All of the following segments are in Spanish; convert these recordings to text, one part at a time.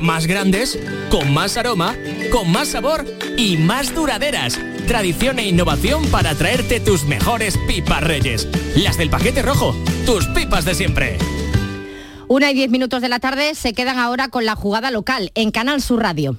Más grandes, con más aroma, con más sabor y más duraderas. Tradición e innovación para traerte tus mejores pipas reyes. Las del paquete rojo, tus pipas de siempre. Una y diez minutos de la tarde se quedan ahora con la jugada local en Canal Sur Radio.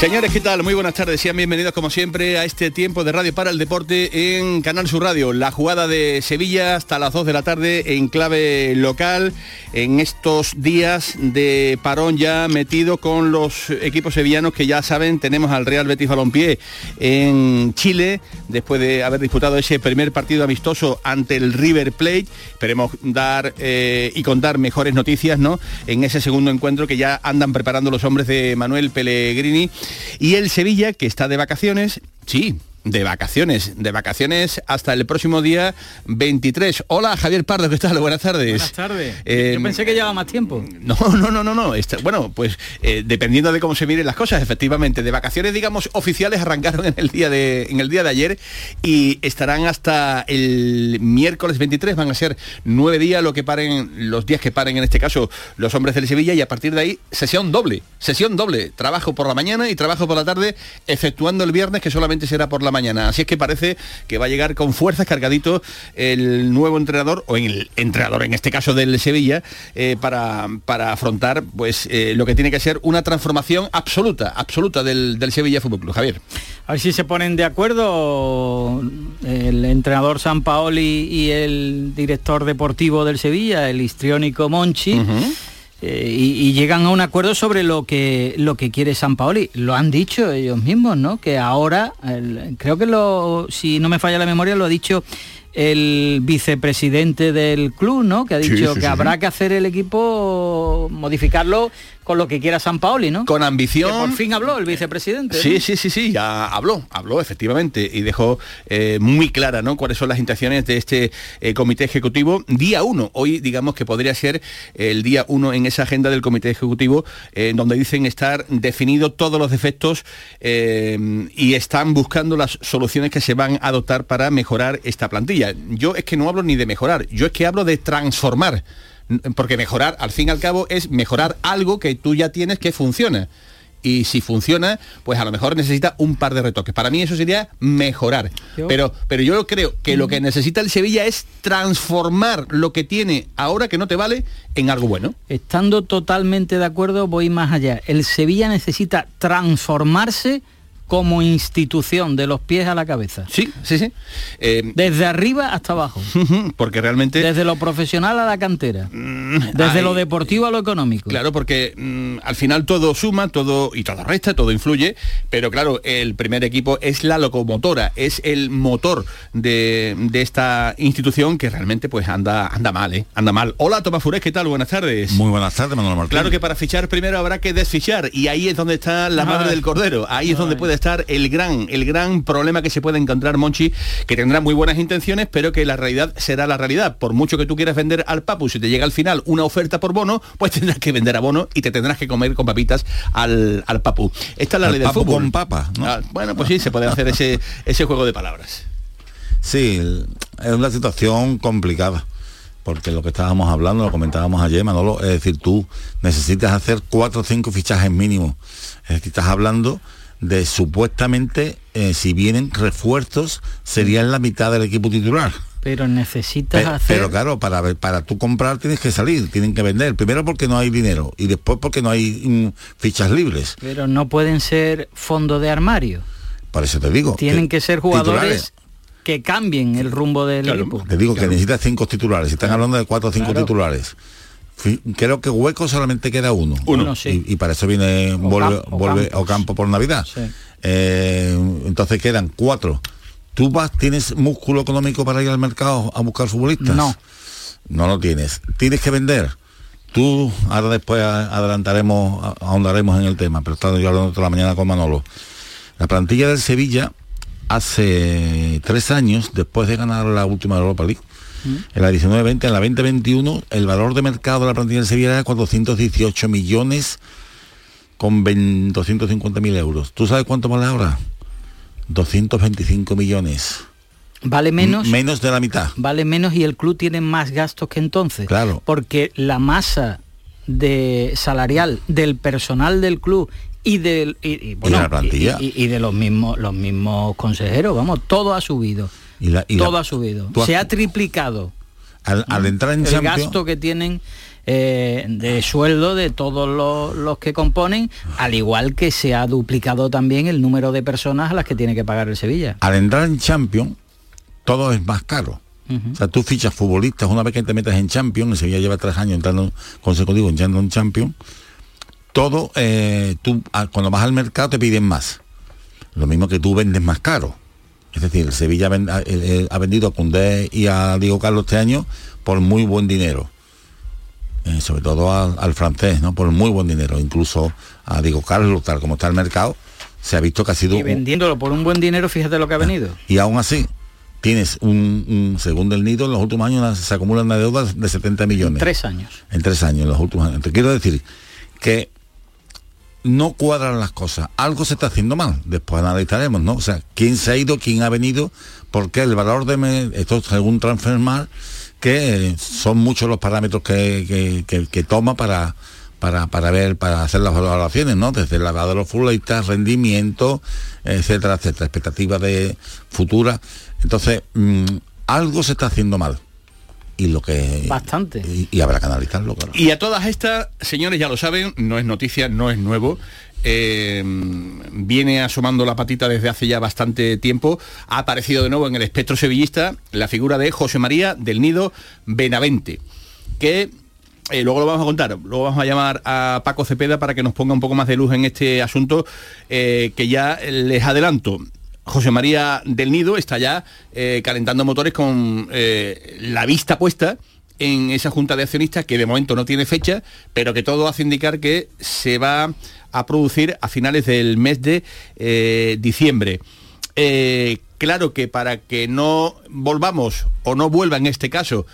Señores, ¿qué tal? Muy buenas tardes. Sean bienvenidos como siempre a este tiempo de Radio para el Deporte en Canal Sur Radio. La jugada de Sevilla hasta las 2 de la tarde en clave local en estos días de parón ya metido con los equipos sevillanos que ya saben, tenemos al Real Betis Balompié en Chile después de haber disputado ese primer partido amistoso ante el River Plate. Esperemos dar eh, y contar mejores noticias ¿no? en ese segundo encuentro que ya andan preparando los hombres de Manuel Pellegrini y el Sevilla, que está de vacaciones, sí, de vacaciones, de vacaciones hasta el próximo día 23. Hola Javier Pardo, ¿qué tal? Buenas tardes. Buenas tardes. Eh, Yo pensé que llevaba más tiempo. No, no, no, no, no. bueno, pues eh, dependiendo de cómo se miren las cosas, efectivamente, de vacaciones, digamos, oficiales arrancaron en el día de, en el día de ayer y estarán hasta el miércoles 23, van a ser nueve días lo que paren, los días que paren en este caso los hombres del Sevilla y a partir de ahí sesión doble, sesión doble, trabajo por la mañana y trabajo por la tarde, efectuando el viernes que solamente será por la mañana. Así es que parece que va a llegar con fuerzas cargadito el nuevo entrenador, o el entrenador en este caso del Sevilla, eh, para, para, afrontar pues eh, lo que tiene que ser una transformación absoluta, absoluta del, Sevilla Fútbol Club. Javier. A ver si se ponen de acuerdo el entrenador San Paoli y el director deportivo del Sevilla, el histriónico Monchi. Eh, y, llegan a un acuerdo sobre lo que lo que quiere San Paoli. Lo han dicho ellos mismos, ¿no? Que ahora, creo que lo, si no me falla la memoria, lo ha dicho el vicepresidente del club, ¿no? Que ha dicho que habrá que hacer el equipo, modificarlo con lo que quiera San Paoli, ¿no? Con ambición. por fin habló el vicepresidente. Sí, sí, sí, sí, ya habló, habló efectivamente y dejó eh, muy clara, ¿no? Cuáles son las intenciones de este eh, comité ejecutivo. Día uno, hoy digamos que podría ser el día uno en esa agenda del comité ejecutivo, eh, donde dicen estar definidos todos los defectos y están buscando las soluciones que se van a adoptar para mejorar esta plantilla. Yo es que no hablo ni de mejorar, yo es que hablo de transformar porque mejorar, al fin y al cabo, es mejorar algo que tú ya tienes que funciona. Y si funciona, pues a lo mejor necesita un par de retoques. Para mí eso sería mejorar. Pero, pero yo creo que lo que necesita el Sevilla es transformar lo que tiene ahora que no te vale en algo bueno. Estando totalmente de acuerdo, voy más allá. El Sevilla necesita transformarse como institución, de los pies a la cabeza. Sí, sí, sí. Eh, Desde arriba hasta abajo. Porque realmente... Desde lo profesional a la cantera. Mm, Desde lo deportivo a lo económico. Claro, porque mm, al final todo suma, todo y todo resta, todo influye, pero claro, el primer equipo es la locomotora, es el motor de, esta institución que realmente pues anda, anda mal, ¿eh? Anda mal. Hola, Tomás Furés, ¿qué tal? Buenas tardes. Muy buenas tardes, Manuel Martín. Claro que para fichar primero habrá que desfichar y ahí es donde está la madre del cordero, ahí es donde puede estar el gran, el gran problema que se puede encontrar Monchi, que tendrá muy buenas intenciones, pero que la realidad será la realidad. Por mucho que tú quieras vender al Papu, si te llega al final una oferta por bono, pues tendrás que vender a bono y te tendrás que comer con papitas al, al Papu. Esta es la ley del fútbol. con papa. Ah, bueno, pues sí, se puede hacer ese, ese juego de palabras. Sí, es una situación complicada porque lo que estábamos hablando, lo comentábamos ayer, Manolo, es decir, tú necesitas hacer cuatro o cinco fichajes mínimos. Es decir, estás hablando de supuestamente, eh, si vienen refuerzos, serían la mitad del equipo titular. Pero necesitas pero, hacer... Pero claro, para, para tú comprar tienes que salir, tienen que vender. Primero porque no hay dinero y después porque no hay mm, fichas libres. Pero no pueden ser fondo de armario. Por eso te digo. Tienen que, ser jugadores que cambien el rumbo del equipo. Te digo que necesitas cinco titulares. Si están hablando de cuatro o cinco titulares creo que hueco solamente queda uno. Uno, y, para eso viene vuelve, vuelve campo por Navidad. Eh, entonces quedan cuatro. ¿Tú vas, tienes músculo económico para ir al mercado a buscar futbolistas? No. No lo tienes. Tienes que vender. tú, ahora después adelantaremos, ahondaremos en el tema, pero estaba yo hablando toda la mañana con Manolo. La plantilla del Sevilla hace tres años, después de ganar la última Europa League, mm. en la 19-20, en la 2021, el valor de mercado de la plantilla del Sevilla era 418 millones con 250 mil euros. ¿Tú sabes cuánto vale ahora? 225 millones. Vale menos. menos de la mitad. Vale menos y el club tiene más gastos que entonces. Claro. Porque la masa de salarial del personal del club y, de la plantilla y, de los mismos los mismos consejeros vamos todo ha subido todo ha subido se ha triplicado al, entrar en el gasto que tienen eh, de sueldo de todos los, que componen, al igual que se ha duplicado también el número de personas a las que tiene que pagar el Sevilla. Al entrar en Champions, todo es más caro. O sea, tú fichas futbolistas una vez que te metes en Champions, el Sevilla lleva tres años entrando consecutivo entrando en Champions, todo, eh, tú cuando vas al mercado te piden más. Lo mismo que tú vendes más caro. Es decir, el Sevilla ha, vendido a Cundé y a Diego Carlos este año por muy buen dinero. Eh, sobre todo al, francés, ¿no? Por muy buen dinero. Incluso a Diego Carlos, tal como está el mercado, se ha visto que ha sido... Y vendiéndolo por un buen dinero, fíjate lo que ha ah, venido. Y aún así, tienes un, segundo el nido, en los últimos años se acumulan una deuda de 70 millones. En tres años. En tres años, en los últimos años. Te quiero decir que no cuadran las cosas. Algo se está haciendo mal. Después analizaremos, ¿no? O sea, quién se ha ido, quién ha venido, porque el valor de esto según Transfermar que son muchos los parámetros que, toma para, para, ver, para hacer las valoraciones, ¿no? Desde el lado de los futbolistas, rendimiento, etcétera, etcétera, expectativas de futura. Entonces, mm, algo se está haciendo mal. Y lo que. Bastante. Y, habrá que analizarlo, claro. Y a todas estas, señores, ya lo saben, no es noticia, no es nuevo. Eh, viene asomando la patita desde hace ya bastante tiempo. Ha aparecido de nuevo en el espectro sevillista la figura de José María del Nido Benavente, que eh, luego lo vamos a contar, luego vamos a llamar a Paco Cepeda para que nos ponga un poco más de luz en este asunto eh, que ya les adelanto. José María del Nido está ya calentando motores con la vista puesta en esa junta de accionistas que de momento no tiene fecha, pero que todo hace indicar que se va a producir a finales del mes de eh, diciembre. Eh, claro que para que no volvamos, o no vuelva en este caso,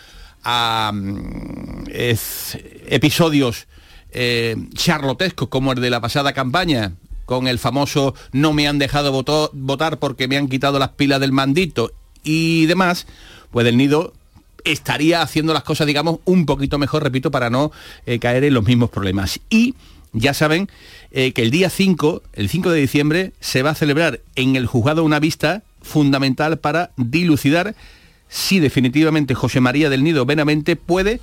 a mm, episodios eh, charlotescos como el de la pasada campaña, con el famoso no me han dejado votar porque me han quitado las pilas del mandito y demás, pues el nido estaría haciendo las cosas, digamos, un poquito mejor, repito, para no caer en los mismos problemas. Y ya saben eh, que el día 5, el 5 de diciembre, se va a celebrar en el juzgado una vista fundamental para dilucidar si definitivamente José María del Nido Benamente puede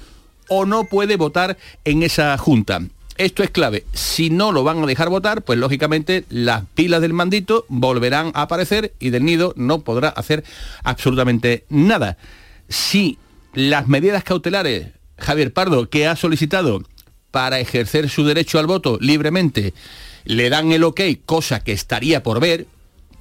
o no puede votar en esa junta. Esto es clave. Si no lo van a dejar votar, pues lógicamente las pilas del mandito volverán a aparecer y del nido no podrá hacer absolutamente nada. Si las medidas cautelares, Javier Pardo, que ha solicitado para ejercer su derecho al voto libremente, le dan el ok, cosa que estaría por ver,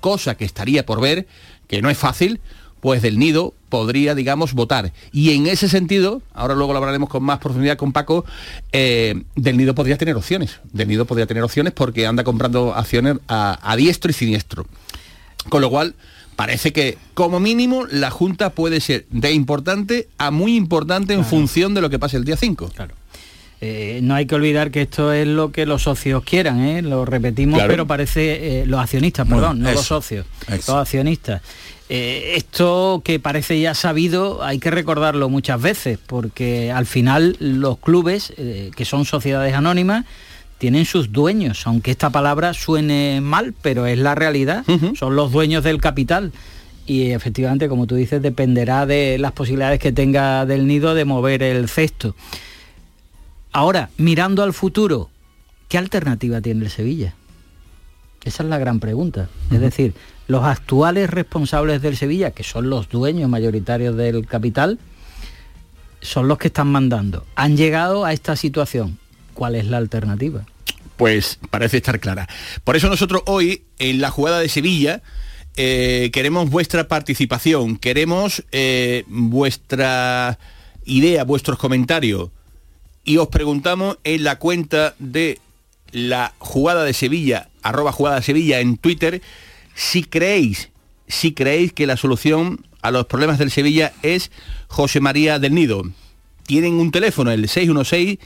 cosa que estaría por ver, que no es fácil, pues del nido podría, digamos, votar. Y en ese sentido, ahora luego lo hablaremos con más profundidad con Paco, eh, del nido podría tener opciones. Del nido podría tener opciones porque anda comprando acciones a, diestro y siniestro. Con lo cual, parece que como mínimo la Junta puede ser de importante a muy importante en función de lo que pase el día 5. Claro. Eh, no hay que olvidar que esto es lo que los socios quieran, ¿eh? lo repetimos, pero parece eh, los accionistas, perdón, no los socios, los accionistas. Esto que parece ya sabido hay que recordarlo muchas veces, porque al final los clubes, que son sociedades anónimas, tienen sus dueños, aunque esta palabra suene mal, pero es la realidad, son los dueños del capital y efectivamente, como tú dices, dependerá de las posibilidades que tenga del nido de mover el cesto. Ahora, mirando al futuro, ¿qué alternativa tiene el Sevilla? Esa es la gran pregunta. Es decir, los actuales responsables del Sevilla, que son los dueños mayoritarios del capital, son los que están mandando. Han llegado a esta situación. ¿Cuál es la alternativa? Pues parece estar clara. Por eso nosotros hoy, en la jugada de Sevilla, eh, queremos vuestra participación, queremos eh, vuestra idea, vuestros comentarios y os preguntamos en la cuenta de la jugada de Sevilla, arroba jugada Sevilla en Twitter, si creéis, si creéis que la solución a los problemas del Sevilla es José María del Nido. Tienen un teléfono, el 616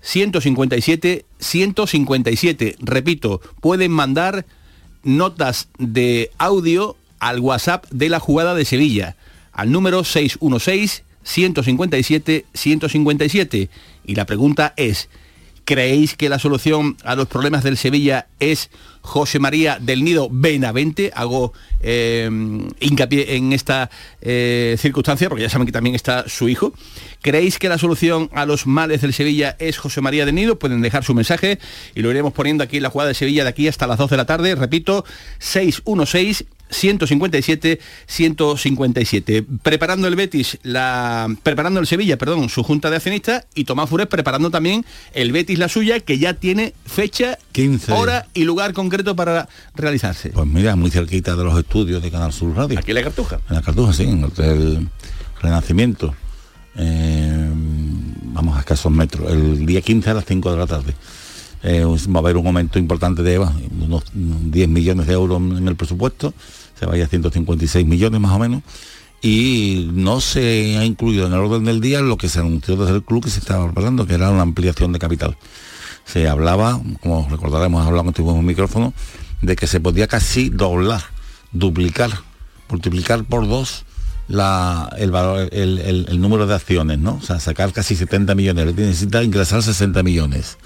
157 157. Repito, pueden mandar notas de audio al WhatsApp de la jugada de Sevilla, al número 616 157 157. Y la pregunta es, ¿creéis que la solución a los problemas del Sevilla es José María del Nido Benavente? Hago eh, hincapié en esta eh, circunstancia, porque ya saben que también está su hijo. ¿Creéis que la solución a los males del Sevilla es José María del Nido? Pueden dejar su mensaje y lo iremos poniendo aquí en la jugada de Sevilla de aquí hasta las 2 de la tarde. Repito, 616 157 157 preparando el Betis la preparando el Sevilla perdón su junta de accionistas y Tomás Fures preparando también el Betis la suya que ya tiene fecha 15 hora y lugar concreto para realizarse. Pues mira muy cerquita de los estudios de Canal Sur Radio. Aquí en la Cartuja. En la Cartuja sí en el Hotel Renacimiento. Eh, vamos a escasos metros el día 15 a las 5 de la tarde eh, va a haber un aumento importante de unos 10 millones de euros en el presupuesto, se vaya a 156 millones más o menos, y no se ha incluido en el orden del día lo que se anunció desde el club que se estaba preparando, que era una ampliación de capital. Se hablaba, como recordaremos, hablamos en un micrófono, de que se podía casi doblar, duplicar, multiplicar por dos la, el, el, número de acciones, ¿no? O sea, sacar casi 70 millones, necesita ingresar 60 millones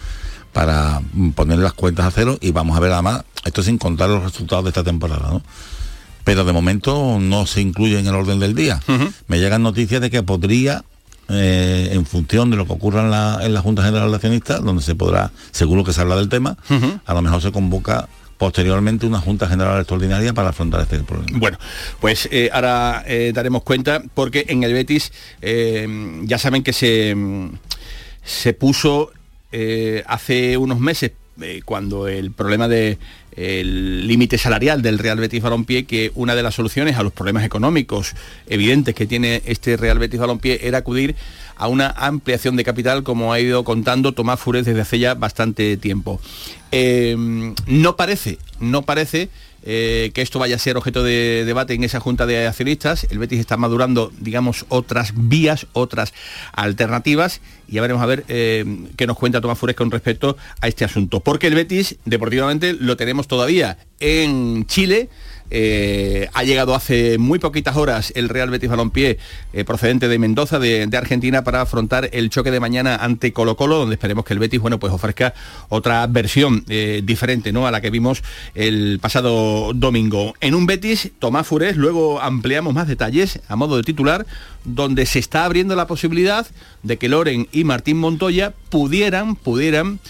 para poner las cuentas a cero y vamos a ver además, esto sin contar los resultados de esta temporada, ¿no? Pero de momento no se incluye en el orden del día. Uh -huh. Me llegan noticias de que podría, eh, en función de lo que ocurra en la, en la Junta General de Accionistas, donde se podrá, seguro que se habla del tema, uh -huh. a lo mejor se convoca posteriormente una Junta General Extraordinaria para afrontar este problema. Bueno, pues eh, ahora eh, daremos cuenta porque en el Betis eh, ya saben que se, se puso eh, hace unos meses eh, cuando el problema de el límite salarial del Real Betis Balompié, que una de las soluciones a los problemas económicos evidentes que tiene este Real Betis Balompié era acudir a una ampliación de capital, como ha ido contando Tomás Fures desde hace ya bastante tiempo. Eh, no parece, no parece eh, que esto vaya a ser objeto de debate en esa junta de accionistas. El Betis está madurando, digamos, otras vías, otras alternativas y ya veremos a ver eh, qué nos cuenta Tomás Fures con respecto a este asunto. Porque el Betis, deportivamente, lo tenemos todavía en Chile. Eh, ha llegado hace muy poquitas horas el Real Betis Balompié eh, procedente de Mendoza, de, Argentina, para afrontar el choque de mañana ante Colo Colo, donde esperemos que el Betis bueno, pues ofrezca otra versión eh, diferente ¿no? a la que vimos el pasado domingo. En un Betis, Tomás Fures, luego ampliamos más detalles a modo de titular, donde se está abriendo la posibilidad de que Loren y Martín Montoya pudieran, pudieran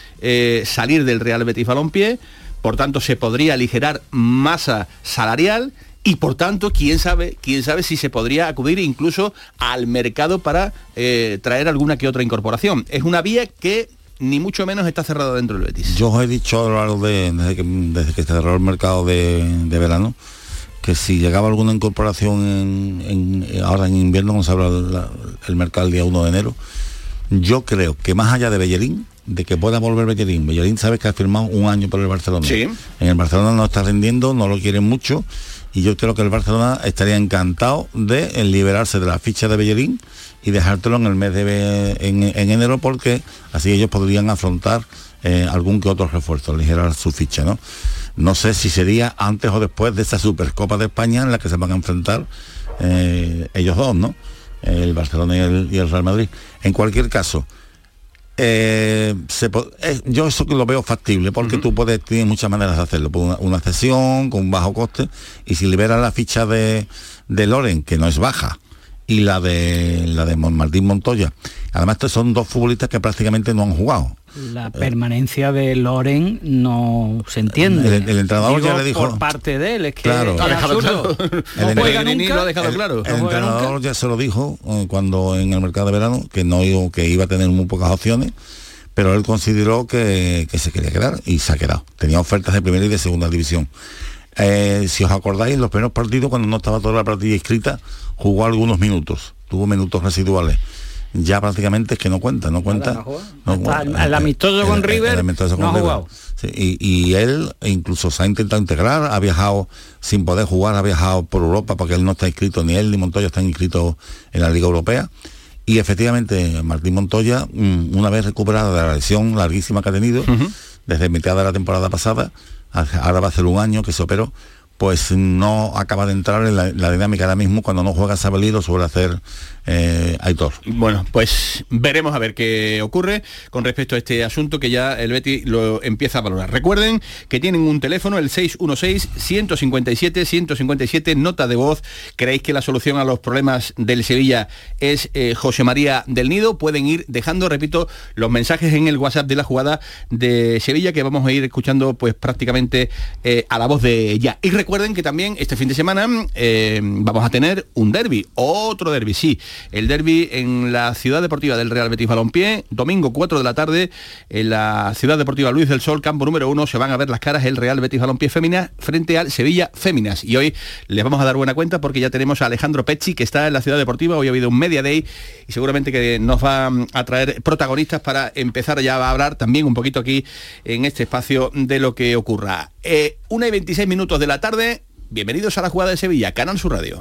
salir del Real Betis Balompié, por tanto se podría aligerar masa salarial y por tanto, quién sabe, quién sabe si se podría acudir incluso al mercado para eh, traer alguna que otra incorporación. Es una vía que ni mucho menos está cerrada dentro del Betis. Yo os he dicho a lo largo de, desde que, desde que cerró el mercado de, de verano, que si llegaba alguna incorporación ahora en invierno, cuando se abra el, mercado el día 1 de enero, yo creo que más allá de Bellerín, de que pueda volver Bellerín. Bellerín sabe que ha firmado un año por el Barcelona. Sí. En el Barcelona no está rindiendo, no lo quieren mucho y yo creo que el Barcelona estaría encantado de liberarse de la ficha de Bellerín y dejártelo en el mes de en, en enero porque así ellos podrían afrontar eh, algún que otro refuerzo, aligerar su ficha, ¿no? No sé si sería antes o después de esa Supercopa de España en la que se van a enfrentar eh, ellos dos, ¿no? El Barcelona y el, y el Real Madrid. En cualquier caso, eh, se, eh, yo eso que lo veo factible porque uh -huh. tú puedes tienes muchas maneras de hacerlo una, una cesión con un bajo coste y si liberas la ficha de, de Loren que no es baja y la de la de Martín Montoya además estos son dos futbolistas que prácticamente no han jugado la permanencia de Loren no se entiende. El, el entrenador Digo, ya le dijo por parte de él, es que claro. No el, juega nunca, lo ha dejado el, claro. El, entrenador ya se lo dijo eh, cuando en el mercado de verano que no iba, que iba a tener muy pocas opciones, pero él consideró que, que se quería quedar y se ha quedado. Tenía ofertas de primera y de segunda división. Eh, si os acordáis, en los primeros partidos, cuando no estaba toda la partida inscrita, jugó algunos minutos, tuvo minutos residuales ya prácticamente es que no cuenta, no cuenta. el amistoso con River no ha jugado. y, él incluso se ha intentado integrar, ha viajado sin poder jugar, ha viajado por Europa porque él no está inscrito, ni él ni Montoya están inscritos en la Liga Europea. Y efectivamente, Martín Montoya, mm, una vez recuperada de la lesión larguísima que ha tenido, desde mitad de la temporada pasada, ahora va a ser un año que se operó, pues no acaba de entrar en la, dinámica ahora mismo cuando no juega Sabelí suele hacer eh, Aitor. Bueno, pues veremos a ver qué ocurre con respecto a este asunto que ya el Betty lo empieza a valorar. Recuerden que tienen un teléfono, el 616-157-157, nota de voz. ¿Creéis que la solución a los problemas del Sevilla es eh, José María del Nido? Pueden ir dejando, repito, los mensajes en el WhatsApp de la jugada de Sevilla que vamos a ir escuchando pues prácticamente eh, a la voz de ella. Y recuerden que también este fin de semana vamos a tener un derby, otro derby, sí el derby en la Ciudad Deportiva del Real Betis Balompié, domingo 4 de la tarde, en la Ciudad Deportiva Luis del Sol, campo número 1, se van a ver las caras el Real Betis Balompié Fémina frente al Sevilla Féminas. Y hoy les vamos a dar buena cuenta porque ya tenemos a Alejandro Pecci, que está en la Ciudad Deportiva, hoy ha habido un Media Day y seguramente que nos va a traer protagonistas para empezar ya a hablar también un poquito aquí en este espacio de lo que ocurra. Eh, una y 26 minutos de la tarde, bienvenidos a la jugada de Sevilla, Canal Sur Radio.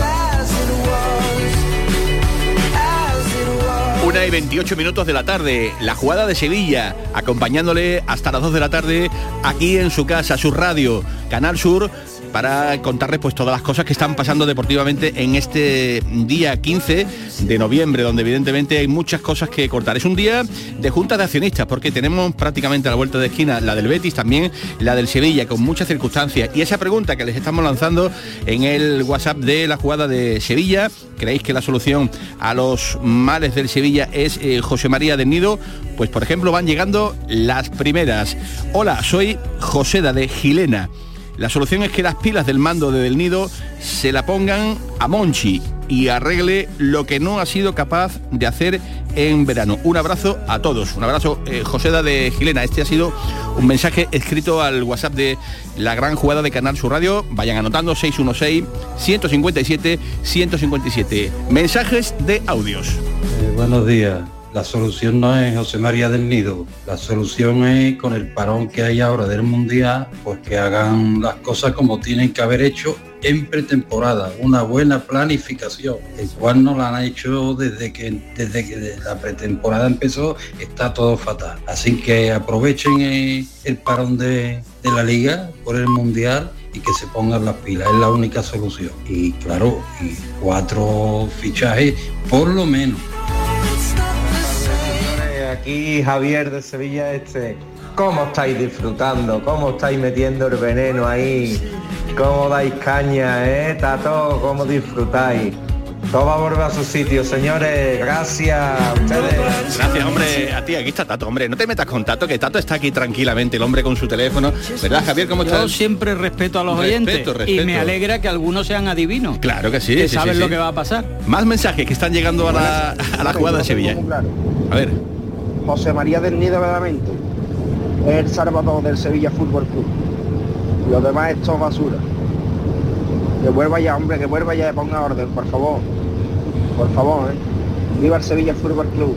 Una y 28 minutos de la tarde, la jugada de Sevilla, acompañándole hasta las 2 de la tarde aquí en su casa, su radio, Canal Sur, para contarles pues todas las cosas que están pasando deportivamente en este día 15 de noviembre, donde evidentemente hay muchas cosas que cortar. Es un día de juntas de accionistas, porque tenemos prácticamente a la vuelta de esquina la del Betis, también la del Sevilla, con muchas circunstancias. Y esa pregunta que les estamos lanzando en el WhatsApp de la jugada de Sevilla, ¿creéis que la solución a los males del Sevilla es eh, José María del Nido? Pues por ejemplo van llegando las primeras. Hola, soy Joseda de Gilena. La solución es que las pilas del mando de Del Nido se la pongan a Monchi y arregle lo que no ha sido capaz de hacer en verano. Un abrazo a todos. Un abrazo, eh, Joseda de Gilena. Este ha sido un mensaje escrito al WhatsApp de la gran jugada de Canal Sur Radio. Vayan anotando 616-157-157. Mensajes de audios. Eh, buenos días. La solución no es José María del Nido, la solución es con el parón que hay ahora del Mundial, pues que hagan las cosas como tienen que haber hecho en pretemporada, una buena planificación, el cual no la han hecho desde que desde que la pretemporada empezó, está todo fatal. Así que aprovechen eh, el parón de, de la liga por el mundial y que se pongan las pilas, es la única solución. Y claro, cuatro fichajes por lo menos. Aquí Javier de Sevilla Este. ¿Cómo estáis disfrutando? ¿Cómo estáis metiendo el veneno ahí? ¿Cómo dais caña, eh, Tato? ¿Cómo disfrutáis? Todo va a volver a su sitio, señores. Gracias a ustedes. Gracias, hombre. A ti, aquí está Tato, hombre. No te metas con Tato, que Tato está aquí tranquilamente, el hombre con su teléfono. ¿Verdad, Javier? ¿Cómo Yo estás? siempre respeto a los Respeto, oyentes y me alegra que algunos sean adivinos. Claro que sí. que sí, saben sí, lo que va a pasar. Más mensajes que están llegando a la, a la jugada de Sevilla. A ver. José María del Nido Verdaderamente el salvador del Sevilla Fútbol Club. Lo demás es todo basura. Que vuelva ya, hombre, que vuelva ya y ponga orden, por favor. Por favor, ¿eh? Viva el Sevilla Fútbol Club.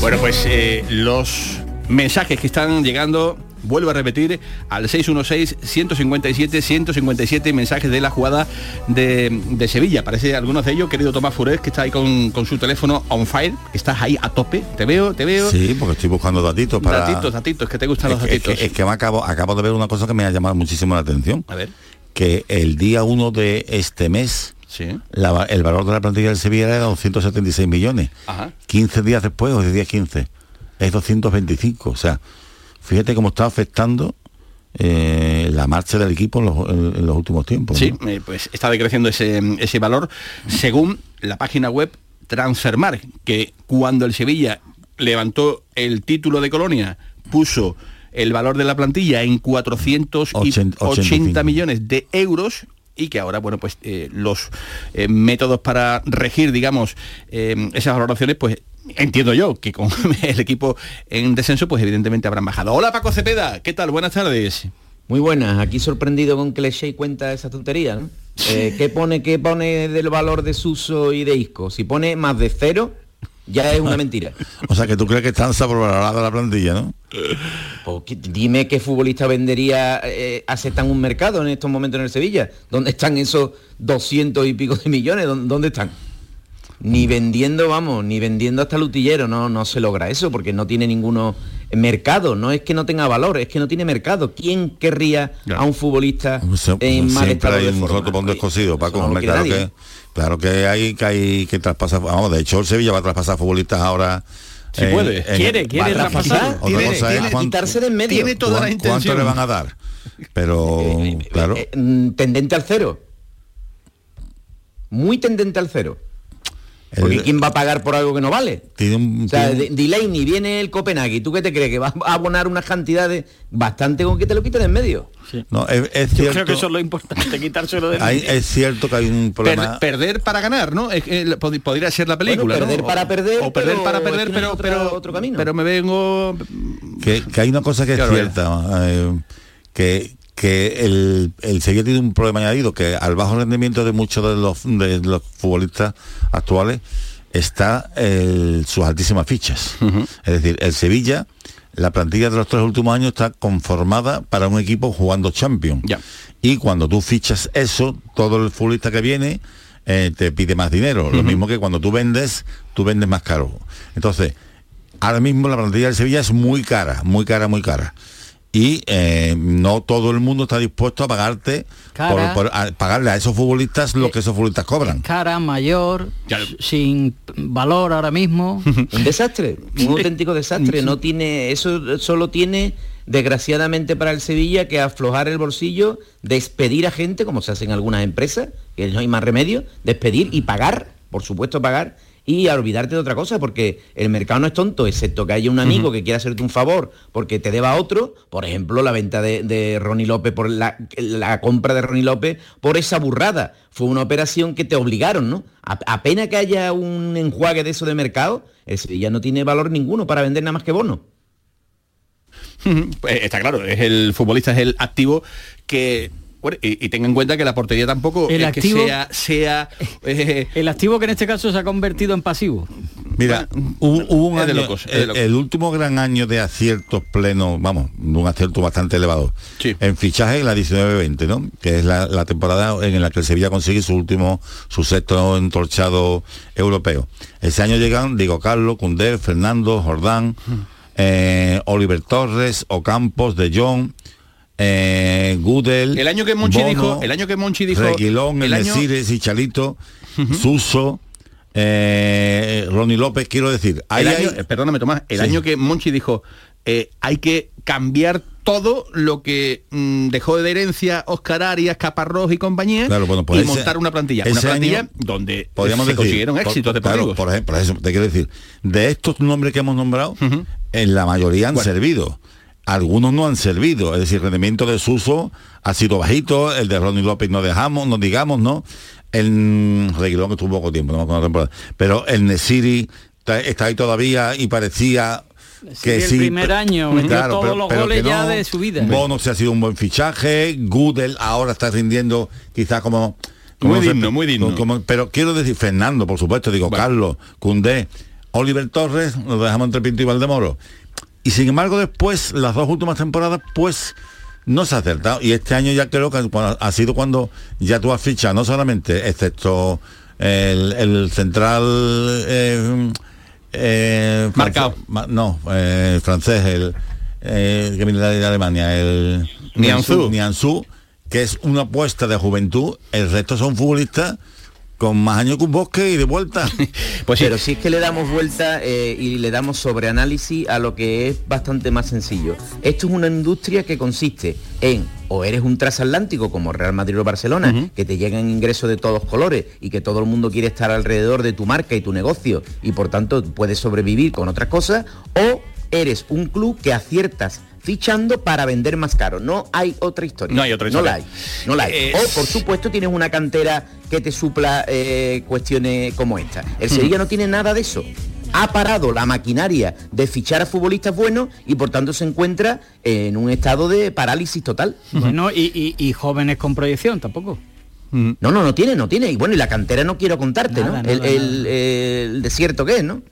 Bueno, pues eh, los mensajes que están llegando, vuelvo a repetir, al 616-157-157 mensajes de la jugada de, de Sevilla. Parece algunos de ellos, querido Tomás Furés, que está ahí con, con su teléfono on fire, que estás ahí a tope. Te veo, te veo. Sí, porque estoy buscando datitos para... Datitos, datitos, que te gustan es los que, es que- es que me acabo, acabo de ver una cosa que me ha llamado muchísimo la atención. A ver. Que el día 1 de este mes, Sí. la- el valor de la plantilla del Sevilla era de 276 millones. Ajá. 15 días después, o de día 15, es 225. O sea, fíjate cómo está afectando eh, la marcha del equipo en los, en- en los últimos tiempos. Sí, ¿no? eh, pues está decreciendo ese, ese valor según la página web Transfermar, que cuando el Sevilla levantó el título de Colonia, puso el valor de la plantilla en 480 85. millones de euros y que ahora, bueno, pues eh, los eh, métodos para regir, digamos, eh, esas valoraciones, pues entiendo yo que con el equipo en descenso, pues evidentemente habrán bajado. Hola Paco Cepeda, ¿qué tal? Buenas tardes. Muy buenas, aquí sorprendido con que echéis cuenta esa tontería, ¿no? Eh, ¿qué, pone, ¿Qué pone del valor de Suso y de Isco? Si pone más de cero, ya es una mentira. O sea, que tú crees que está sobrevalorada la plantilla, ¿no? Pues, dime qué futbolista vendería, eh, aceptan un mercado en estos momentos en el Sevilla. ¿Dónde están esos 200 y pico de millones? ¿Dó- ¿Dónde están? Ni vendiendo, vamos, ni vendiendo hasta lutillero, no, no se logra eso, porque no tiene ninguno mercado, no es que no tenga valor, es que no tiene mercado. ¿Quién querría a un futbolista en mal Siempre estado hay de un forma? roto descosido, Paco. no hombre, claro, que, claro que hay que hay que traspasar. Vamos, de hecho el Sevilla va a traspasar futbolistas ahora. Sí puede. Quiere, quiere traspasar. Otra Tiene- cosa tiene- es cuánto, quitarse de en medio. Tiene toda la intención. cuánto le van a dar. Pero, claro. Eh, mm, tendente al cero. Muy tendente al cero. Porque El- ¿quién va a pagar por algo que no vale? Tiene un, O sea, tiene- de- Delaney viene el Copenhague, ¿y tú qué te crees? ¿Que vas a abonar unas cantidades bastante con que te lo quiten en medio? no, es, es Yo cierto. creo que eso es lo importante, quitárselo de hay- es cierto que hay un Per- problema. perder para ganar, ¿no? Es que, eh, pod- podría ser la película, Bueno, perder ¿no? para perder, o perder pero para perder, pero, otra- pero otro camino. pero me vengo que, que hay una cosa que es cierta, eh, que, que el, el Sevilla tiene un problema añadido, que al bajo rendimiento de muchos de los, de los futbolistas actuales está el- sus altísimas fichas. Es decir, el Sevilla, la plantilla de los tres últimos años está conformada para un equipo jugando Champions. Y cuando tú fichas eso, todo el futbolista que viene eh, te pide más dinero. Lo mismo que cuando tú vendes, tú vendes más caro. Entonces, ahora mismo la plantilla del Sevilla es muy cara, muy cara, muy cara. Y eh, no todo el mundo está dispuesto a pagarte Cara. por, por- a pagarle a esos futbolistas lo que esos futbolistas cobran. Cara, mayor, sin valor ahora mismo. Un desastre, un auténtico desastre. No tiene, eso solo tiene, desgraciadamente para el Sevilla, que aflojar el bolsillo, despedir a gente, como se hace en algunas empresas, que no hay más remedio, despedir y pagar, por supuesto pagar, y a olvidarte de otra cosa, porque el mercado no es tonto, excepto que haya un amigo que quiera hacerte un favor porque te deba a otro, por ejemplo, la venta de, de Ronnie López, por la, la compra de Ronnie López, por esa burrada. Fue una operación que te obligaron, ¿no? A- apenas que haya un enjuague de eso de mercado, el Sevilla no tiene valor ninguno para vender nada más que bono. Pues está claro, es el futbolista es el activo que bueno, y, y tenga en cuenta que la portería tampoco El es activo- que sea sea eh, El activo que en este caso se ha convertido en pasivo. Mira, hubo, hubo un de año- locos, de el, locos. el último gran año de aciertos plenos, vamos, un acierto bastante elevado. En fichaje, la 19-20, ¿no? Que es la, la temporada en la que el Sevilla consigue su último, su sexto entorchado europeo. Ese año llegan Diego Carlos, Cundé, Fernando, Jordán, eh, Oliver Torres, Ocampos, De Jong, eh, Gudel. El año que Monchi Bono, dijo, el año que Monchi dijo, Reguilón, el el año- y Chalito, Suso, eh, Ronnie López, quiero decir, el año, hay- eh, perdóname Tomás, el Sí. año que Monchi dijo eh, hay que cambiar todo lo que mm, dejó de herencia Oscar Arias, Caparrós y compañía Claro, bueno, pues y ese- montar una plantilla, una plantilla año donde podríamos se decir, consiguieron por- éxitos claro, deportivos. por ejemplo, eso te quiero decir, de estos nombres que hemos nombrado, en la mayoría han servido. Algunos no han servido, es decir, el rendimiento de Suso ha sido bajito, el de Ronnie López no dejamos, no digamos, ¿no? El Reguilón que estuvo poco tiempo, no me acuerdo la temporada. Pero el Nesiri está, está ahí todavía y parecía que el sí. primer pe- año metió todos los goles que ya de su vida. Bono se ha sido un buen fichaje, Gudel ahora está rindiendo quizás como como Muy no sé, digno, muy digno. como- pero quiero decir, Fernando, por supuesto, digo, Carlos, Cundé, Oliver Torres, nos dejamos entre Pinto y Valdemoro. Y sin embargo, después, las dos últimas temporadas, pues no se ha acertado. Y este año ya creo que cuando- ha sido cuando ya tú has fichado, no solamente, excepto el, el central eh, eh, Marcao. francés- no, eh, francés, el eh, que viene de Alemania, el Nianzú. Nianzú, que es una apuesta de juventud, el resto son futbolistas con más años que un bosque y de vuelta. Pues Pero si es que le damos vuelta eh, y le damos sobreanálisis a lo que es bastante más sencillo. Esto es una industria que consiste en o eres un transatlántico como Real Madrid o Barcelona, que te llegan ingresos de todos colores y que todo el mundo quiere estar alrededor de tu marca y tu negocio y por tanto puedes sobrevivir con otras cosas, o eres un club que aciertas fichando para vender más caro. No hay otra historia. No hay otra No la historia. hay. No la hay. Eh, O, por supuesto, tienes una cantera que te supla eh, cuestiones como esta. El Hmm. Sevilla no tiene nada de eso. Ha parado la maquinaria de fichar a futbolistas buenos y por tanto se encuentra en un estado de parálisis total. Bueno, y, y- y jóvenes con proyección tampoco. No, no, no tiene, no tiene. Y bueno, y la cantera no quiero contarte, Nada, ¿no? el, nada, el- el desierto que es, ¿no?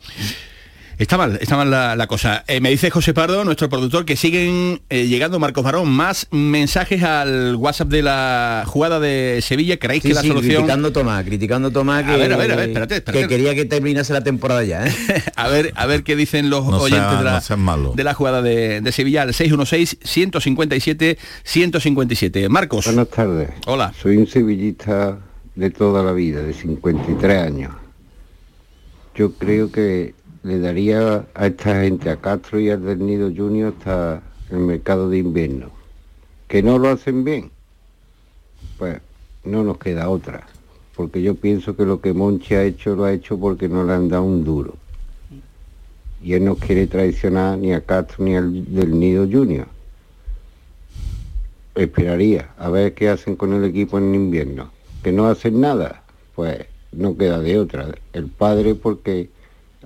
Está mal, está mal la, la cosa. Eh, me dice José Pardo, nuestro productor, que siguen eh, llegando, Marcos Marón, más mensajes al WhatsApp de la jugada de Sevilla. ¿Creéis Sí, que la sí, solución... criticando Tomás, criticando Tomás que, A ver, a ver, a ver, espérate, espérate. que quería que terminase la temporada ya, ¿eh? a ver, a ver qué dicen los No sea- oyentes de, la, no de la jugada de, de Sevilla al 616-157-157. Marcos. Buenas tardes. Hola. Soy un sevillista de toda la vida, de 53 años. Yo creo que le daría a esta gente, a Castro y al del Nido Junior, hasta el mercado de invierno. Que no lo hacen bien, pues no nos queda otra. Porque yo pienso que lo que Monchi ha hecho lo ha hecho porque no le han dado un duro. Y él no quiere traicionar ni a Castro ni al del Nido Junior esperaría a ver qué hacen con el equipo en invierno. Que no hacen nada, pues no queda de otra. El padre porque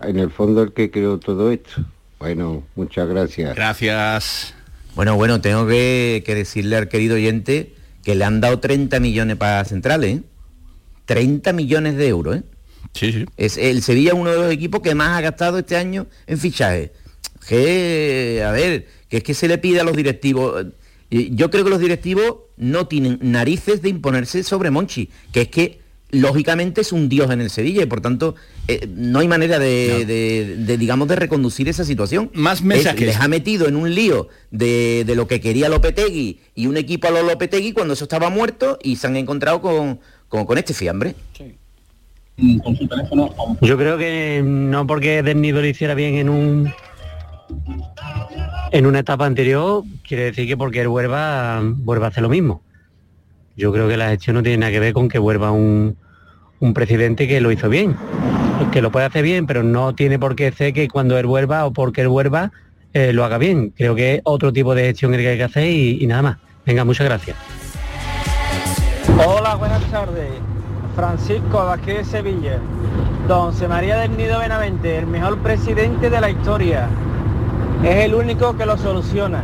en el fondo el que creó todo esto. Bueno, muchas gracias. Gracias. Bueno, bueno, tengo que, que decirle al querido oyente que le han dado 30 millones para centrales, ¿eh? 30 millones de euros, ¿eh? Sí, sí. Es el Sevilla es uno de los equipos que más ha gastado este año en fichajes. Que, a ver, que es que se le pide a los directivos. y Yo creo que los directivos no tienen narices de imponerse sobre Monchi, que es que lógicamente es un dios en el Sevilla y por tanto eh, no hay manera de, de- de, digamos de reconducir esa situación. Más Es- mensajes. les ha metido en un lío de, de lo que quería Lopetegui y un equipo a los Lopetegui cuando eso estaba muerto y se han encontrado con, con, con este fiambre. Yo creo que no porque Desnido lo hiciera bien en un en una etapa anterior, quiere decir que porque el Huelva vuelva a hacer lo mismo. Yo creo que la gestión no tiene nada que ver con que vuelva un, un presidente que lo hizo bien. Que lo puede hacer bien, pero no tiene por qué ser que cuando él vuelva o porque él vuelva eh, lo haga bien. Creo que es otro tipo de gestión el que hay que hacer y, nada más. Venga, muchas gracias. Hola, buenas tardes. Francisco, de de Sevilla. Don José María del Nido Benavente, el mejor presidente de la historia. Es el único que lo soluciona.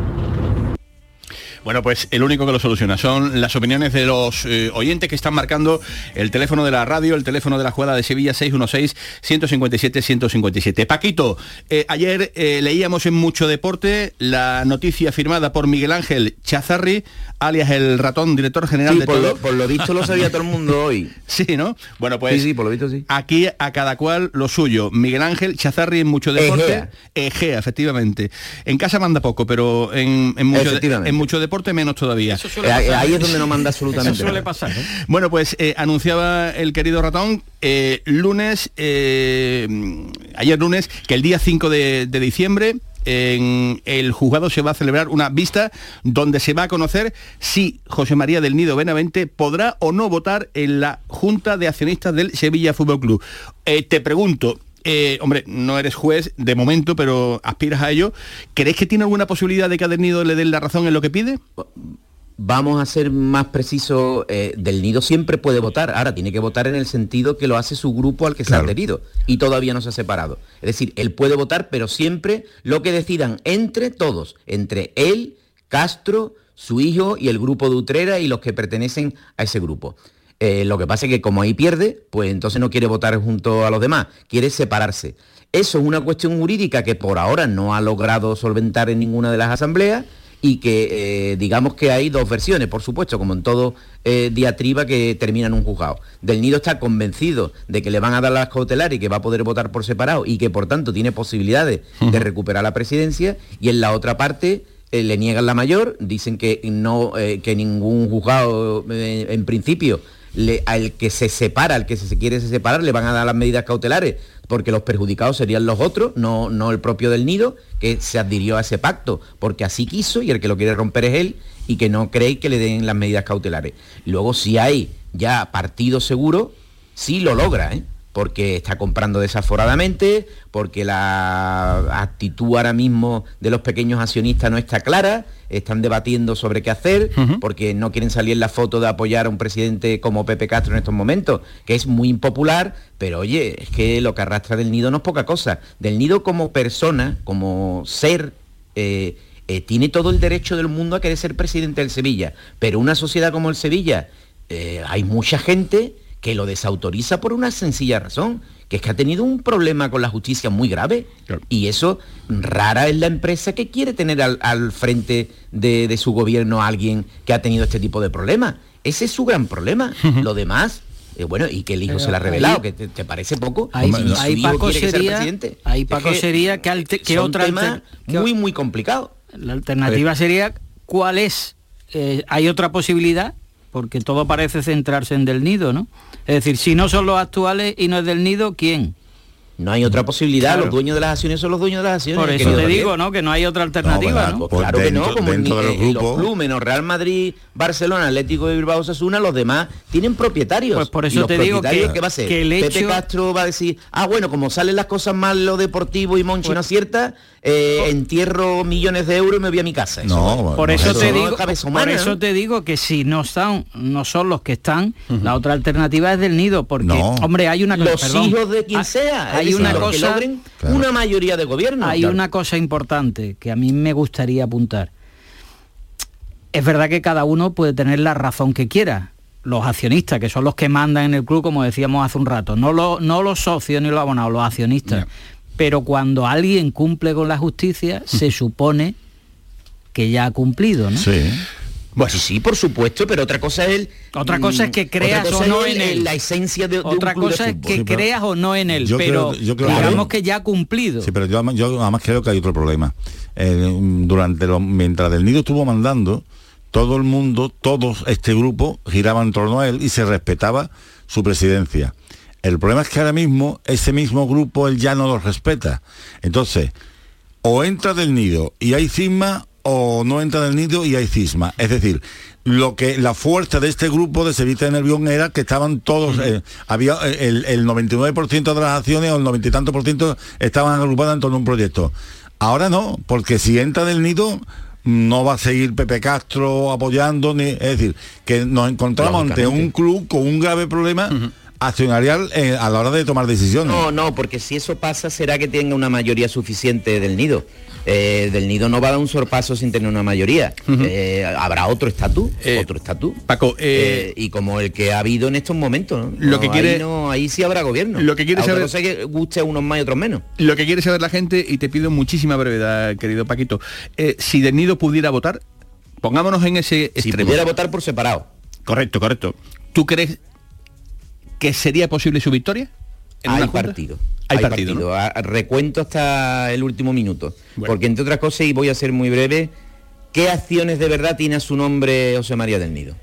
Bueno, pues el único que lo soluciona son las opiniones de los eh, oyentes que están marcando el teléfono de la radio, el teléfono de la jugada de Sevilla 616-157-157. Paquito, eh, ayer eh, leíamos en Mucho Deporte la noticia firmada por Miguel Ángel Chazarri, alias el ratón, director general Sí, de por todo. lo, por lo visto lo sabía todo el mundo hoy. Sí, ¿no? Bueno, pues Sí, sí, por lo visto sí. aquí a cada cual lo suyo. Miguel Ángel Chazarri en Mucho Deporte. Egea. Egea, efectivamente. En casa manda poco, pero en, en mucho, de- Efectivamente. en mucho deporte menos todavía. Eh, ahí es donde no manda absolutamente Eso suele pasar. ¿eh? Bueno, pues eh, anunciaba el querido ratón eh, lunes, ayer lunes, que el día 5 de, de diciembre en el juzgado se va a celebrar una vista donde se va a conocer si José María del Nido Benavente podrá o no votar en la Junta de Accionistas del Sevilla Fútbol Club. Eh, te pregunto, eh, hombre, no eres juez de momento, pero aspiras a ello. ¿Crees que tiene alguna posibilidad de que a Del Nido le den la razón en lo que pide? Vamos a ser más precisos, eh, Del Nido siempre puede votar, ahora tiene que votar en el sentido que lo hace su grupo al que se ha adherido y todavía no se ha separado. Es decir, él puede votar, pero siempre lo que decidan entre todos, entre él, Castro, su hijo y el grupo de Utrera y los que pertenecen a ese grupo. Eh, lo que pasa es que como ahí pierde, pues entonces no quiere votar junto a los demás, quiere separarse. Eso es una cuestión jurídica que por ahora no ha logrado solventar en ninguna de las asambleas y que eh, digamos que hay dos versiones, por supuesto, como en todo eh, diatriba que termina en un juzgado. Del Nido está convencido de que le van a dar las cautelares y que va a poder votar por separado y que por tanto tiene posibilidades de recuperar la presidencia y en la otra parte eh, le niegan la mayor, dicen que no que ningún juzgado en principio al que se separa, al que se quiere separar, le van a dar las medidas cautelares, porque los perjudicados serían los otros, no, no el propio del nido, que se adhirió a ese pacto, porque así quiso y el que lo quiere romper es él, y que no cree que le den las medidas cautelares. Luego, si hay ya partido seguro, sí lo logra, ¿eh? Porque está comprando desaforadamente, porque la actitud ahora mismo de los pequeños accionistas no está clara, están debatiendo sobre qué hacer, porque no quieren salir en la foto de apoyar a un presidente como Pepe Castro en estos momentos, que es muy impopular, pero oye, es que lo que arrastra del nido no es poca cosa. Del nido como persona, como ser... eh, eh, tiene todo el derecho del mundo a querer ser presidente del Sevilla, pero una sociedad como el Sevilla, eh, hay mucha gente que lo desautoriza por una sencilla razón, que es que ha tenido un problema con la justicia muy grave. Y eso, rara es la empresa que quiere tener al, al frente de, de su gobierno a alguien que ha tenido este tipo de problemas. Ese es su gran problema. Lo demás, eh, bueno, y que el hijo Pero se le ha revelado, ahí- que te, te parece poco. Ahí, Paco que sería, presidente. ahí Es Paco que sería que, alte- que son otra que- muy, muy complicado. La alternativa sería cuál es. Eh, hay otra posibilidad, porque todo parece centrarse en del nido, ¿no? Es decir, si no son los actuales y no es del nido, ¿quién? No hay otra posibilidad, Claro. los dueños de las acciones son los dueños de las acciones. Por eso te digo, ¿no? Que no hay otra alternativa, ¿no? Pues claro que no, como en, en los clubes, menos Real Madrid, Barcelona, Atlético de Bilbao, Osasuna, los demás tienen propietarios. Pues por eso los te digo propietarios, que- ¿qué va a ser? que el Pepe hecho- Castro va a decir, ah, bueno, como salen las cosas mal lo deportivo y Monchi no acierta, eh, entierro millones de euros y me voy a mi casa. Eso, por eso te no digo por eso ¿no? te digo que si no están no son los que están la otra alternativa es del nido porque No. hombre hay una cosa Los perdón, hijos de quien hay- sea, hay una cosa logren una mayoría de gobierno. hay Claro. una cosa importante que a mí me gustaría apuntar es verdad que cada uno puede tener la razón que quiera los accionistas, que son los que mandan en el club, como decíamos hace un rato, no, lo- no los socios ni los abonados, los accionistas. Pero cuando alguien cumple con la justicia, se supone que ya ha cumplido, ¿no? Bueno, sí, por supuesto, pero otra cosa es el... Otra cosa es que creas o no en él. La esencia de, de un Otra de cosa es que Sí, creas o no en él, Yo pero creo- yo creo que- digamos que ya ha cumplido. Sí, pero yo, además- yo además creo que hay otro problema. Eh, durante mientras Del Nido estuvo mandando, todo el mundo, todos este grupo giraba en torno a él y se respetaba su presidencia. El problema es que ahora mismo ese mismo grupo él ya no lo respeta. Entonces, o entra del nido y hay cisma o no entra del nido y hay cisma. Es decir, lo que la fuerza de este grupo de Sevilla de Nervión era que estaban todos, eh, había eh, el, el 99% de las acciones o el 90 y tanto por ciento estaban agrupadas en torno a un proyecto. Ahora no, porque si entra del nido no va a seguir Pepe Castro apoyando, ni, es decir, que nos encontramos ante un club con un grave problema accionarial eh, a la hora de tomar decisiones. No, no, porque si eso pasa será que tenga una mayoría suficiente del nido. Eh, del nido no va a dar un sorpaso sin tener una mayoría. Eh, habrá otro estatus, otro estatus. Paco, Eh, y como el que ha habido en estos momentos. ¿no? Lo No, que quiere- ahí, no, ahí sí habrá gobierno. Lo que quiere saber- cosa es que guste a unos más y otros menos. Lo que quiere saber la gente, y te pido muchísima brevedad, querido Paquito, eh, si Del Nido pudiera votar, pongámonos en ese Si extremo. pudiera votar por separado. Correcto, correcto. ¿Tú crees que sería posible su victoria? En Hay partido. Hay partido, Recuento hasta el último minuto. Porque entre otras cosas, y voy a ser muy breve, ¿qué acciones de verdad tiene a su nombre José María del Nido?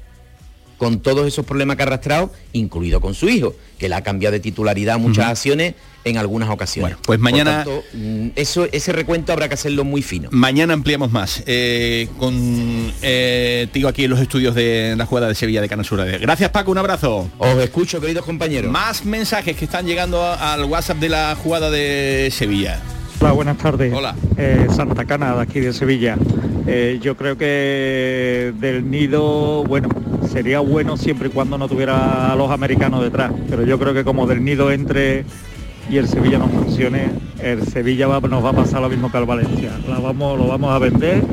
Con todos esos problemas que ha arrastrado, incluido con su hijo, que le ha cambiado de titularidad muchas acciones en algunas ocasiones. pues mañana- Por tanto, mm, eso, ese recuento habrá que hacerlo muy fino. Mañana ampliamos más eh, con eh, Tigo aquí en los estudios de la jugada de Sevilla de Canal Sur. Radio. Gracias Paco, un abrazo. Os escucho, queridos compañeros. Más mensajes que están llegando a- al WhatsApp de la jugada de Sevilla. Hola, buenas tardes. Hola. Eh, Santa Cana, de aquí de Sevilla. Eh, yo creo que del nido, bueno, sería bueno siempre y cuando no tuviera a los americanos detrás, pero yo creo que como del nido entre y el Sevilla no funcione, el Sevilla va- nos va a pasar lo mismo que al Valencia. La vamos, lo vamos a vender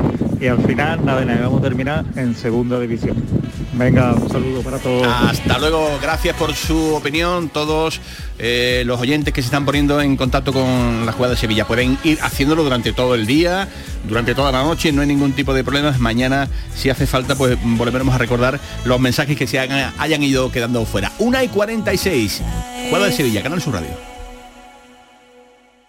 y al final nada, nada, vamos a terminar en segunda división. Venga, un saludo para todos. Hasta luego, gracias por su opinión, todos eh, los oyentes que se están poniendo en contacto con la jugada de Sevilla. Pueden ir haciéndolo durante todo el día, durante toda la noche, no hay ningún tipo de problemas. Mañana, si hace falta, pues volveremos a recordar los mensajes que se hayan ido quedando fuera. Una y 46, jugada de Sevilla, Canal Sur Radio.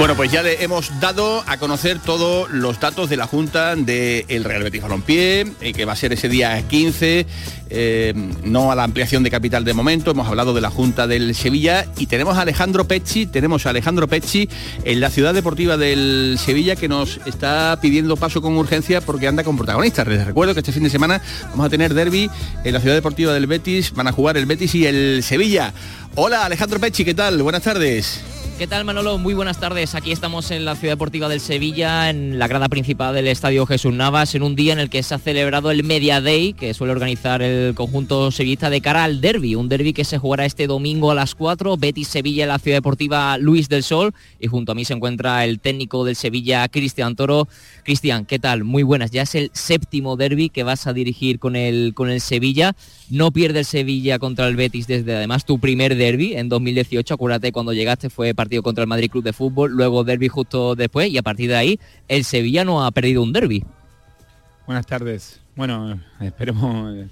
Bueno, pues ya hemos dado a conocer todos los datos de la Junta del Real Betis Balompié, eh, que va a ser ese día 15, eh, no a la ampliación de capital de momento, hemos hablado de la Junta del Sevilla y tenemos a Alejandro Pecci, tenemos a Alejandro Pecci en la ciudad deportiva del Sevilla que nos está pidiendo paso con urgencia porque anda con protagonistas. Les recuerdo que este fin de semana vamos a tener derby en la ciudad deportiva del Betis, van a jugar el Betis y el Sevilla. Hola Alejandro Pecci, ¿qué tal? Buenas tardes. ¿Qué tal Manolo? Muy buenas tardes. Aquí estamos en la Ciudad Deportiva del Sevilla, en la grada principal del Estadio Jesús Navas, en un día en el que se ha celebrado el Media Day, que suele organizar el conjunto sevillista de cara al derby, un derby que se jugará este domingo a las 4, Betis Sevilla en la Ciudad Deportiva Luis del Sol, y junto a mí se encuentra el técnico del Sevilla, Cristian Toro. Cristian, ¿qué tal? Muy buenas. Ya es el séptimo derby que vas a dirigir con el, con el Sevilla. No pierde el Sevilla contra el Betis desde además tu primer derby en 2018. Acuérdate cuando llegaste fue partido contra el Madrid Club de Fútbol, luego derby justo después y a partir de ahí el Sevilla no ha perdido un derby. Buenas tardes. Bueno, esperemos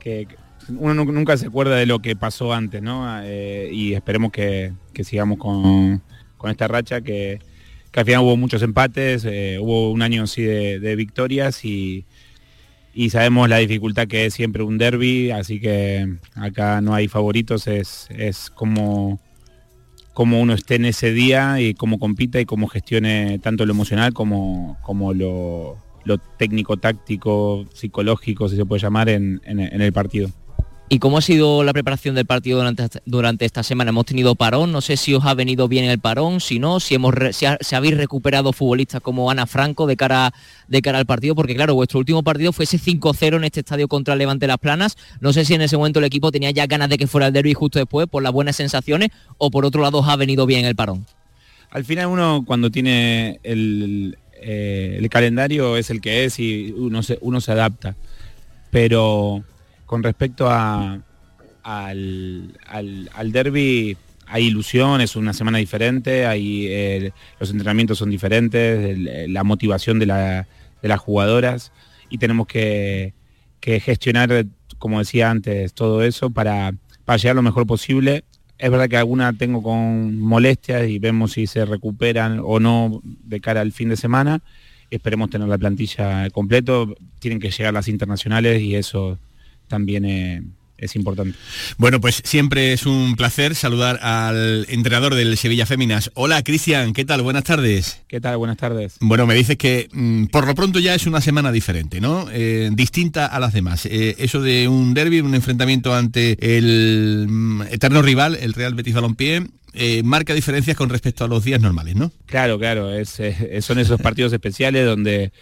que uno nunca se acuerda de lo que pasó antes, ¿no? Eh, y esperemos que, sigamos con, esta racha que, al final hubo muchos empates, eh, hubo un año así de, victorias y, y, sabemos la dificultad que es siempre un derby, así que acá no hay favoritos, es, es como cómo uno esté en ese día y cómo compita y cómo gestione tanto lo emocional como, como lo, técnico, táctico, psicológico, si se puede llamar, en el partido. ¿Y cómo ha sido la preparación del partido durante, durante esta semana? Hemos tenido parón, no sé si os ha venido bien el parón, si no, si, hemos habéis recuperado futbolistas como Ana Franco de cara, de cara al partido, porque claro, vuestro último partido fue ese 5-0 en este estadio contra el Levante Las Planas. No sé si en ese momento el equipo tenía ya ganas de que fuera el derby justo después por las buenas sensaciones o por otro lado os ha venido bien el parón. Al final uno cuando tiene el, eh, el calendario es el que es y uno se, uno se adapta. Pero con respecto al, derby, hay ilusión, es una semana diferente, hay, eh, los entrenamientos son diferentes, la motivación de, las jugadoras y tenemos que, gestionar, como decía antes, todo eso para, para llegar lo mejor posible. Es verdad que alguna tengo con molestias y vemos si se recuperan o no de cara al fin de semana. Esperemos tener la plantilla completo. Tienen que llegar las internacionales y eso también eh, es importante. Bueno, pues siempre es un placer saludar al entrenador del Sevilla Féminas. Hola, Cristian, ¿qué tal? Buenas tardes. ¿Qué tal? Buenas tardes. Bueno, me dices que mm, por lo pronto ya es una semana diferente, ¿no? Eh, distinta a las demás. Eh, eso de un derby, un enfrentamiento ante el mm, eterno rival, el Real Betis Balompié, marca diferencias con respecto a los días normales, ¿no? Claro, claro, son esos partidos especiales donde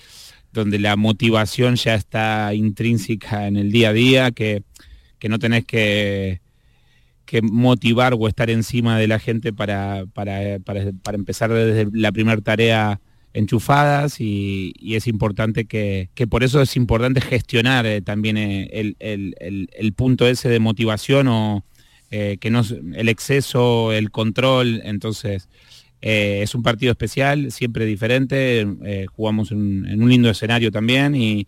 donde la motivación ya está intrínseca en el día a día, que, no tenés que, que, motivar o estar encima de la gente para, para, empezar desde la primera tarea enchufadas y, es importante que, por eso es importante gestionar eh, también eh, el, punto ese de motivación o eh, que no el exceso, el control, entonces eh, es un partido especial, siempre diferente, eh, jugamos en, un lindo escenario también y,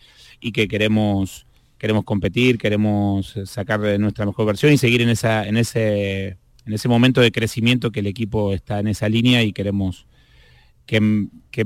que queremos, queremos competir, queremos sacar nuestra mejor versión y seguir en, esa, en, ese, en ese momento de crecimiento que el equipo está en esa línea y queremos que,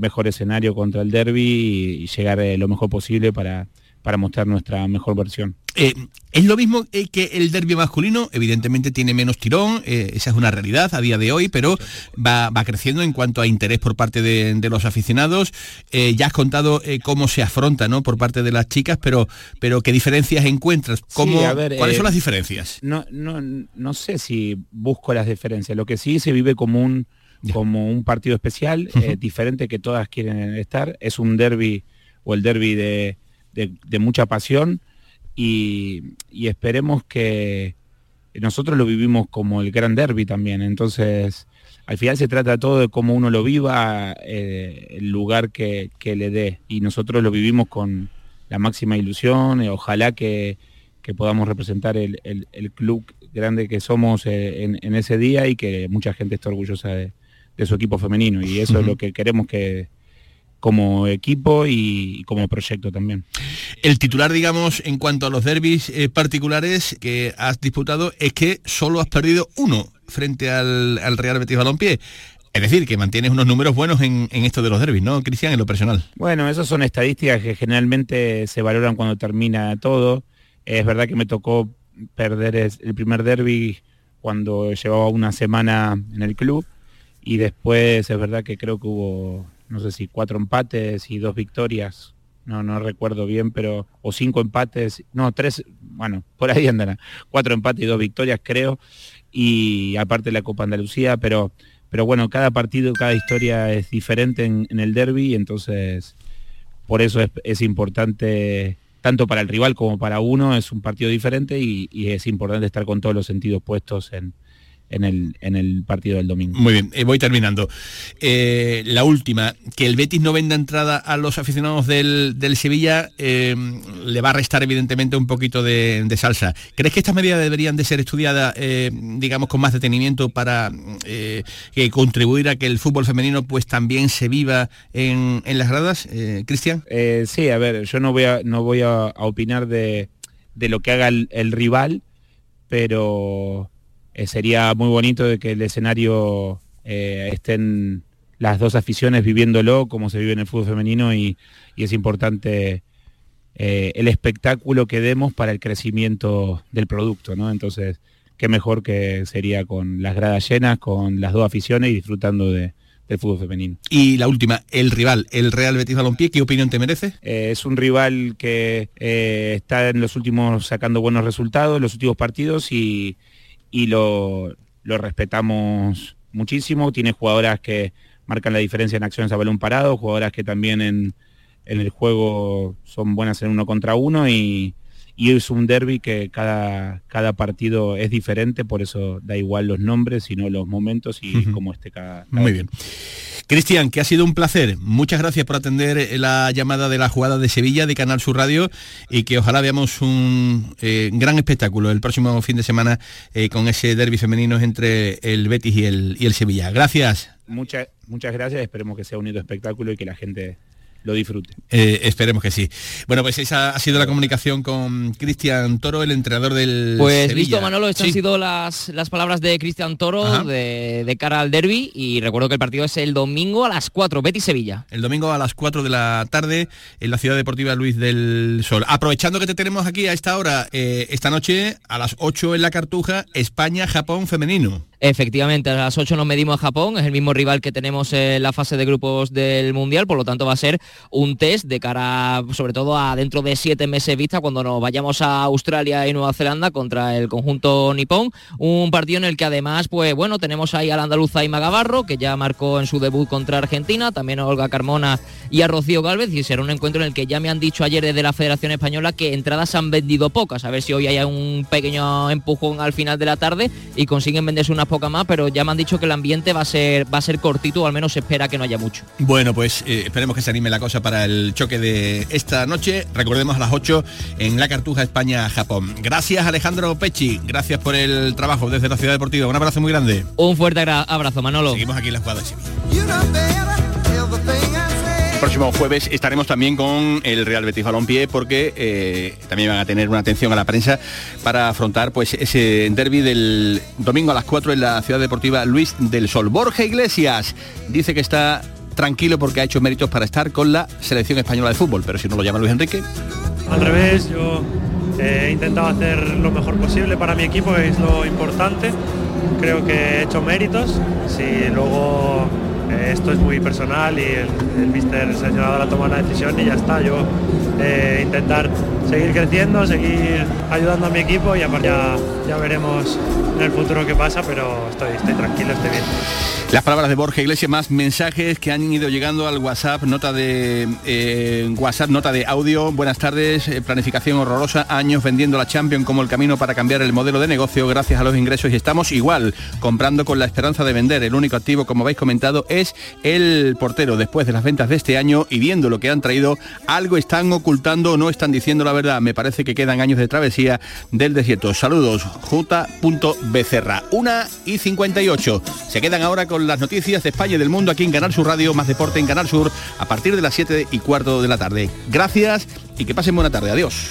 mejor escenario contra el derby y, llegar eh, lo mejor posible para, para mostrar nuestra mejor versión. Eh, es lo mismo eh, que el derbi masculino, evidentemente tiene menos tirón, eh, esa es una realidad a día de hoy, pero va, creciendo en cuanto a interés por parte de, los aficionados. ya has contado cómo se afronta ¿no? por parte de las chicas, pero, pero ¿qué diferencias encuentras? ¿Cómo, ¿Cuáles son las diferencias? No, no, no sé si busco las diferencias, lo que sí se vive como un, como un partido especial, diferente que todas quieren estar, es un derby o el derby de de, mucha pasión y, esperemos que nosotros lo vivimos como el gran derby también. Entonces, al final se trata todo de cómo uno lo viva, eh, el lugar que, le dé. Y nosotros lo vivimos con la máxima ilusión. Eh, ojalá que, podamos representar el, club grande que somos eh, en, ese día y que mucha gente esté orgullosa de, su equipo femenino. Y eso es lo que queremos que, como equipo y como proyecto también. El titular, digamos, en cuanto a los derbis eh, particulares que has disputado es que solo has perdido uno frente al, Real Betis Balompié. Es decir, que mantienes unos números buenos en, esto de los derbis, ¿no, Cristian, en lo personal? Bueno, esas son estadísticas que generalmente se valoran cuando termina todo. Es verdad que me tocó perder el primer derby cuando llevaba una semana en el club y después es verdad que creo que hubo no sé si cuatro empates y dos victorias, no, no recuerdo bien, pero, o cinco empates, no, tres, bueno, por ahí andan, cuatro empates y dos victorias creo, y aparte la Copa Andalucía, pero, pero bueno, cada partido, cada historia es diferente en, el derby, entonces por eso es, importante, tanto para el rival como para uno, es un partido diferente y es importante estar con todos los sentidos puestos en, en el, en el partido del domingo. Muy bien, eh, voy terminando. Eh, la última, que el Betis no venda entrada a los aficionados del, Sevilla eh, le va a restar evidentemente un poquito de, salsa. ¿Crees que estas medidas deberían de ser estudiadas, digamos, con más detenimiento para contribuir a que el fútbol femenino pues también se viva en, las gradas? Cristian. sí, a ver, yo no voy a, no voy a, opinar de, lo que haga el rival, pero eh, sería muy bonito de que el escenario eh, estén las dos aficiones viviéndolo como se vive en el fútbol femenino y, es importante eh, el espectáculo que demos para el crecimiento del producto, ¿no? Entonces, qué mejor que sería con las gradas llenas, con las dos aficiones y disfrutando de, del fútbol femenino. Y la última, el rival, el Real Betis Balompié, ¿qué opinión te merece? es un rival que está en los últimos sacando buenos resultados, en los últimos partidos y, y lo, respetamos muchísimo. Tiene jugadoras que marcan la diferencia en acciones a balón parado, jugadoras que también en, el juego son buenas en uno contra uno y, es un derby que cada, cada partido es diferente, por eso da igual los nombres, sino los momentos y cómo esté cada, cada, Muy bien. Cristian, que ha sido un placer. Muchas gracias por atender la llamada de la jugada de Sevilla de Canal Sur Radio y que ojalá veamos un eh, gran espectáculo el próximo fin de semana eh, con ese derby femenino entre el Betis y el, y el Sevilla. Gracias. Muchas, muchas gracias, esperemos que sea un espectáculo y que la gente lo disfrute. Eh, esperemos que sí. Bueno, pues esa ha sido la comunicación con Cristian Toro, el entrenador del Pues listo, Manolo, estas han sido las, las palabras de Cristian Toro de, cara al derby y recuerdo que el partido es el domingo a las 4, Betis Sevilla. El domingo a las 4 de la tarde en la Ciudad Deportiva Luis del Sol. Aprovechando que te tenemos aquí a esta hora, eh, esta noche a las 8 en la Cartuja, España-Japón femenino. Efectivamente, a las 8 nos medimos a Japón, es el mismo rival que tenemos en la fase de grupos del Mundial, por lo tanto va a ser un test de cara sobre todo a dentro de siete meses vista cuando nos vayamos a Australia y Nueva Zelanda contra el conjunto nipón, un partido en el que además, pues bueno, tenemos ahí al andaluza y Magabarro, que ya marcó en su debut contra Argentina, también a Olga Carmona y a Rocío Galvez, y será un encuentro en el que ya me han dicho ayer desde la Federación Española que entradas han vendido pocas, a ver si hoy hay un pequeño empujón al final de la tarde y consiguen venderse unas poca más, pero ya me han dicho que el ambiente va a ser, va a ser cortito, o al menos se espera que no haya mucho. Bueno, pues eh, esperemos que se anime la cosa para el choque de esta noche. Recordemos a las 8 en la Cartuja España-Japón. Gracias Alejandro Pechi, gracias por el trabajo desde la Ciudad Deportiva. Un abrazo muy grande. Un fuerte abrazo, Manolo. Seguimos aquí en la jugada próximo jueves estaremos también con el Real Betis Balompié porque eh, también van a tener una atención a la prensa para afrontar pues ese derby del domingo a las 4 en la Ciudad Deportiva Luis del Sol. Borja Iglesias dice que está tranquilo porque ha hecho méritos para estar con la selección española de fútbol, pero si no lo llama Luis Enrique. Al revés, yo he intentado hacer lo mejor posible para mi equipo, es lo importante. Creo que he hecho méritos. Si luego eh, esto es muy personal y el, el mister seleccionador ha tomado la decisión y ya está. Yo eh, intentar seguir creciendo, seguir ayudando a mi equipo y aparte ya, veremos en el futuro qué pasa, pero estoy, tranquilo, estoy bien. Las palabras de Borja Iglesias, más mensajes que han ido llegando al WhatsApp, nota de eh, WhatsApp, nota de audio. Buenas tardes, planificación horrorosa, años vendiendo la Champions como el camino para cambiar el modelo de negocio gracias a los ingresos y estamos igual, comprando con la esperanza de vender. El único activo, como habéis comentado, es el portero. Después de las ventas de este año y viendo lo que han traído, algo están ocultando no están diciendo la verdad. Me parece que quedan años de travesía del desierto. Saludos, J. Becerra. Una y 58. Se quedan ahora con las noticias de España y del mundo aquí en Canal Sur Radio, más deporte en Canal Sur a partir de las 7 y cuarto de la tarde. Gracias y que pasen buena tarde. Adiós.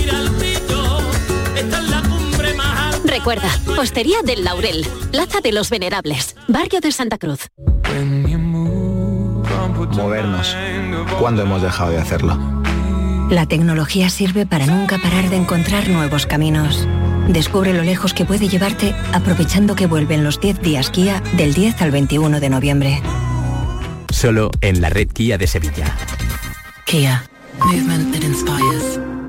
Recuerda, Hostería del Laurel, Plaza de los Venerables, Barrio de Santa Cruz. Movernos. ¿Cuándo hemos dejado de hacerlo? La tecnología sirve para nunca parar de encontrar nuevos caminos. Descubre lo lejos que puede llevarte aprovechando que vuelven los 10 días Kia del 10 al 21 de noviembre. Solo en la red Kia de Sevilla. Kia. Movement that inspires.